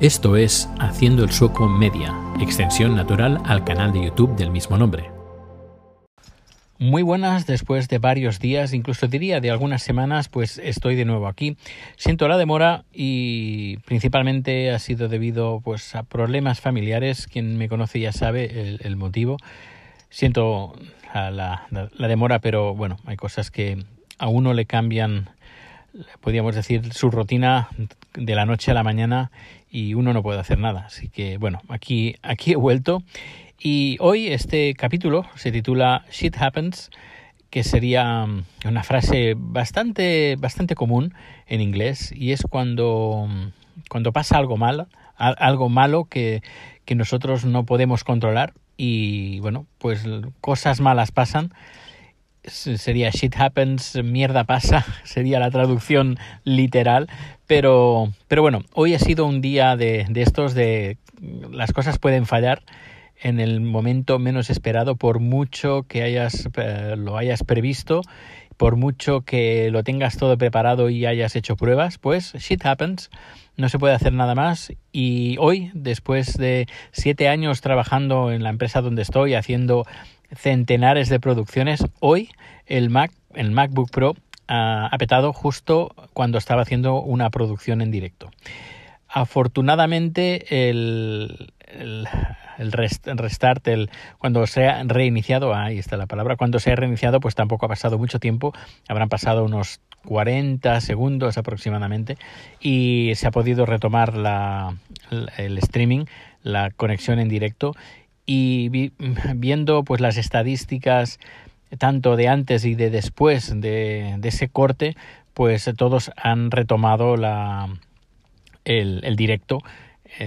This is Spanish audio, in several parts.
Esto es Haciendo el Sueco Media, extensión natural al canal de YouTube del mismo nombre. Muy buenas, después de varios días, incluso diría de algunas semanas, pues estoy de nuevo aquí. Siento la demora y principalmente ha sido debido pues a problemas familiares. Quien me conoce ya sabe el, motivo. Siento la, la demora, pero bueno, hay cosas que a uno le cambian, podríamos decir, su rutina de la noche a la mañana y uno no puede hacer nada. Así que bueno, aquí, aquí he vuelto y hoy este capítulo se titula Shit Happens, que sería mm, una frase bastante, bastante común en inglés y es cuando, mm, cuando pasa algo malo, algo malo que, que nosotros no podemos controlar y bueno, pues cosas malas pasan sería shit happens, mierda pasa, sería la traducción literal, pero, pero bueno, hoy ha sido un día de, de estos de las cosas pueden fallar en el momento menos esperado por mucho que hayas eh, lo hayas previsto por mucho que lo tengas todo preparado y hayas hecho pruebas pues shit happens no se puede hacer nada más y hoy después de siete años trabajando en la empresa donde estoy haciendo centenares de producciones. Hoy el Mac, el MacBook Pro ha, petado justo cuando estaba haciendo una producción en directo. Afortunadamente el, el, restart, el, cuando se ha reiniciado, ahí está la palabra, cuando se ha reiniciado pues tampoco ha pasado mucho tiempo, habrán pasado unos 40 segundos aproximadamente y se ha podido retomar la, el streaming, la conexión en directo y viendo pues las estadísticas tanto de antes y de después de, ese corte pues todos han retomado la, el, directo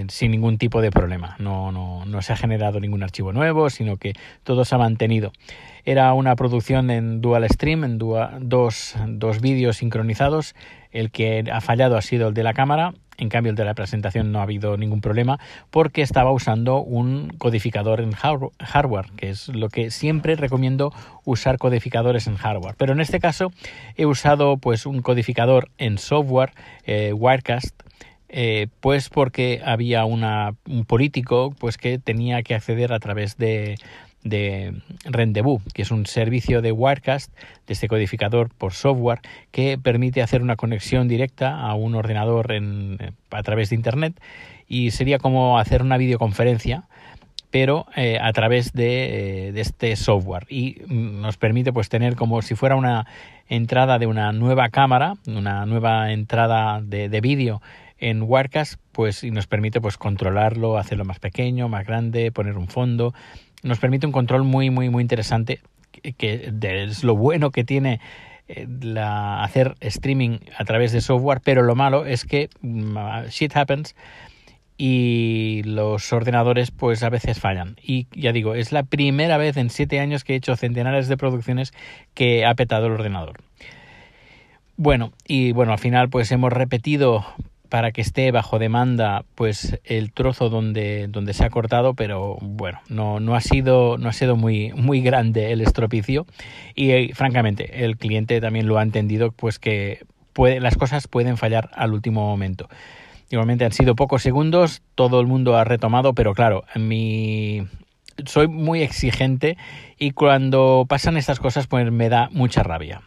sin ningún tipo de problema. No, no, no se ha generado ningún archivo nuevo, sino que todo se ha mantenido. Era una producción en dual stream, en dos, dos vídeos sincronizados. El que ha fallado ha sido el de la cámara en cambio, el de la presentación no ha habido ningún problema porque estaba usando un codificador en hardware, que es lo que siempre recomiendo usar codificadores en hardware. Pero en este caso he usado pues un codificador en software, eh, Wirecast, eh, pues porque había una, un político pues que tenía que acceder a través de, de Rendezvous, que es un servicio de Wirecast de este codificador por software que permite hacer una conexión directa a un ordenador en, a través de Internet. Y sería como hacer una videoconferencia pero eh, a través de, eh, de, este software. Y nos permite pues tener como si fuera una entrada de una nueva cámara, una nueva entrada de, de vídeo en Wirecast, pues y nos permite pues controlarlo, hacerlo más pequeño, más grande, poner un fondo, nos permite un control muy, muy, muy interesante, que, es lo bueno que tiene eh, hacer streaming a través de software, pero lo malo es que mm, shit happens y los ordenadores pues a veces fallan. Y ya digo, es la primera vez en siete años que he hecho centenares de producciones que ha petado el ordenador. Bueno, y bueno, al final pues hemos repetido para que esté bajo demanda pues el trozo donde, donde se ha cortado pero bueno no, no ha sido no ha sido muy muy grande el estropicio. Y eh, francamente el cliente también lo ha entendido pues que puede, las cosas pueden fallar al último momento. Igualmente han sido pocos segundos todo el mundo ha retomado pero claro mi soy muy exigente y cuando pasan estas cosas pues me da mucha rabia.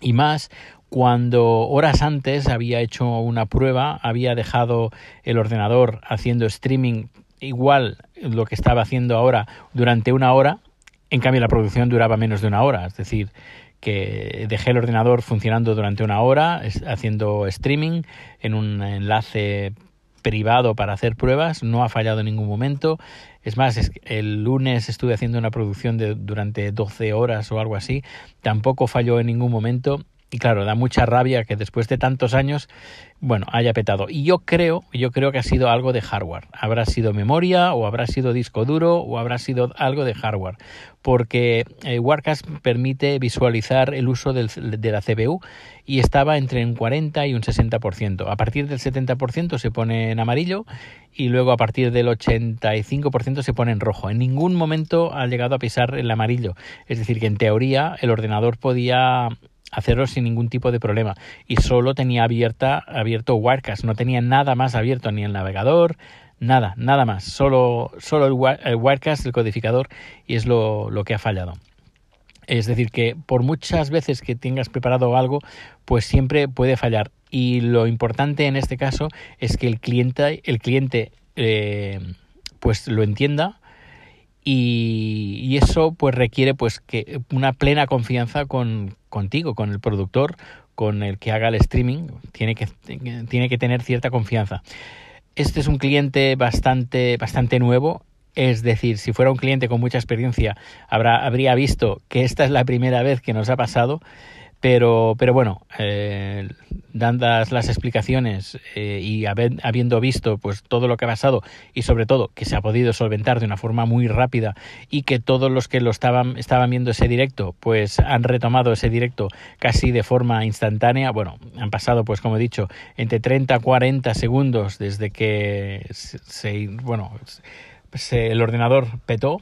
Y más cuando horas antes había hecho una prueba, había dejado el ordenador haciendo streaming igual lo que estaba haciendo ahora durante una hora, en cambio la producción duraba menos de una hora, es decir, que dejé el ordenador funcionando durante una hora haciendo streaming en un enlace privado para hacer pruebas, no ha fallado en ningún momento. Es más, el lunes estuve haciendo una producción de durante 12 horas o algo así, tampoco falló en ningún momento y claro, da mucha rabia que después de tantos años, bueno, haya petado. Y yo creo, yo creo que ha sido algo de hardware. Habrá sido memoria o habrá sido disco duro o habrá sido algo de hardware. Porque eh, permite visualizar el uso de la CPU y estaba entre un 40 y un 60%. A partir del 70% se pone en amarillo y luego a partir del 85% se pone en rojo. En ningún momento ha llegado a pisar el amarillo. Es decir, que en teoría el ordenador podía hacerlo sin ningún tipo de problema. Y solo tenía abierta, abierto Wirecast, no tenía nada más abierto, ni el navegador, nada, nada más. Solo, solo el, el Wirecast, el codificador, y es lo, lo que ha fallado. Es decir, que por muchas veces que tengas preparado algo, pues siempre puede fallar. Y lo importante en este caso es que el cliente, el cliente eh, pues lo entienda y, eso pues requiere pues que una plena confianza con contigo, con el productor, con el que haga el streaming, tiene que, tiene que tener cierta confianza. Este es un cliente bastante, bastante nuevo, es decir, si fuera un cliente con mucha experiencia, habrá, habría visto que esta es la primera vez que nos ha pasado pero, pero bueno, eh, dadas las explicaciones eh, y habiendo visto pues todo lo que ha pasado y sobre todo que se ha podido solventar de una forma muy rápida y que todos los que lo estaban, estaban viendo ese directo pues han retomado ese directo casi de forma instantánea, bueno, han pasado pues como he dicho entre 30 a 40 segundos desde que se, bueno, el ordenador petó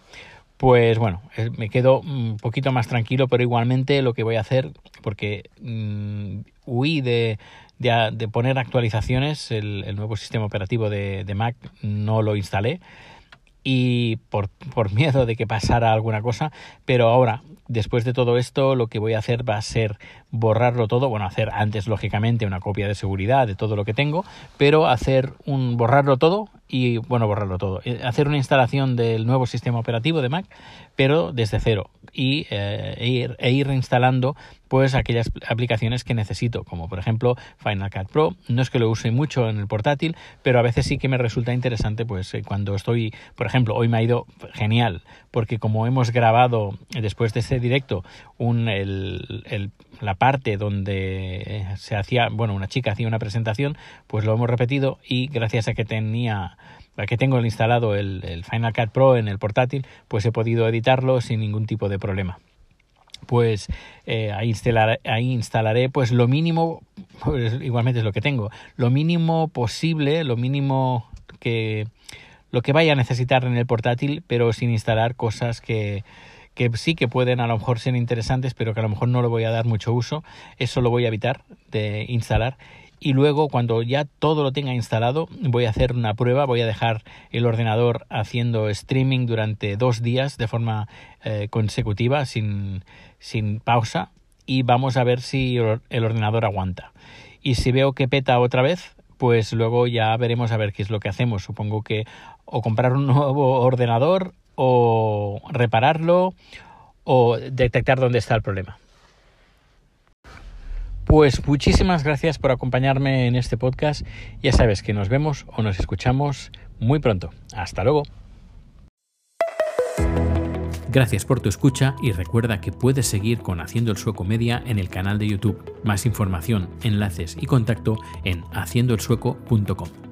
pues bueno, eh, me quedo un poquito más tranquilo, pero igualmente lo que voy a hacer, porque mm, huí de, de, poner actualizaciones, el, nuevo sistema operativo de, de, Mac no lo instalé y por, por miedo de que pasara alguna cosa, pero ahora después de todo esto lo que voy a hacer va a ser borrarlo todo, bueno, hacer antes lógicamente una copia de seguridad de todo lo que tengo, pero hacer un borrarlo todo y bueno, borrarlo todo, eh, hacer una instalación del nuevo sistema operativo de Mac, pero desde cero y eh, e, ir, e, ir, reinstalando pues aquellas aplicaciones que necesito, como por ejemplo Final Cut Pro. No es que lo use mucho en el portátil, pero a veces sí que me resulta interesante pues eh, cuando estoy, por ejemplo, hoy me ha ido genial, porque como hemos grabado después de este directo un, el, la parte donde se hacía, bueno, una chica hacía una presentación, pues lo hemos repetido y gracias a que tenía que tengo instalado el, Final Cut Pro en el portátil, pues he podido editarlo sin ningún tipo de problema pues eh, ahí, ahí instalaré pues lo mínimo, pues, igualmente es lo que tengo, lo mínimo posible, lo mínimo que lo que vaya a necesitar en el portátil, pero sin instalar cosas que, que sí que pueden a lo mejor ser interesantes, pero que a lo mejor no le voy a dar mucho uso. Eso lo voy a evitar de instalar y luego cuando ya todo lo tenga instalado voy a hacer una prueba, voy a dejar el ordenador haciendo streaming durante dos días de forma eh, consecutiva sin, sin pausa y vamos a ver si el ordenador aguanta. Y si veo que peta otra vez, pues luego ya veremos a ver qué es lo que hacemos. Supongo que o comprar un nuevo ordenador o repararlo o detectar dónde está el problema. Pues muchísimas gracias por acompañarme en este podcast. Ya sabes que nos vemos o nos escuchamos muy pronto. Hasta luego. Gracias por tu escucha y recuerda que puedes seguir con Haciendo el Sueco Media en el canal de YouTube. Más información, enlaces y contacto en haciendoelsueco.com.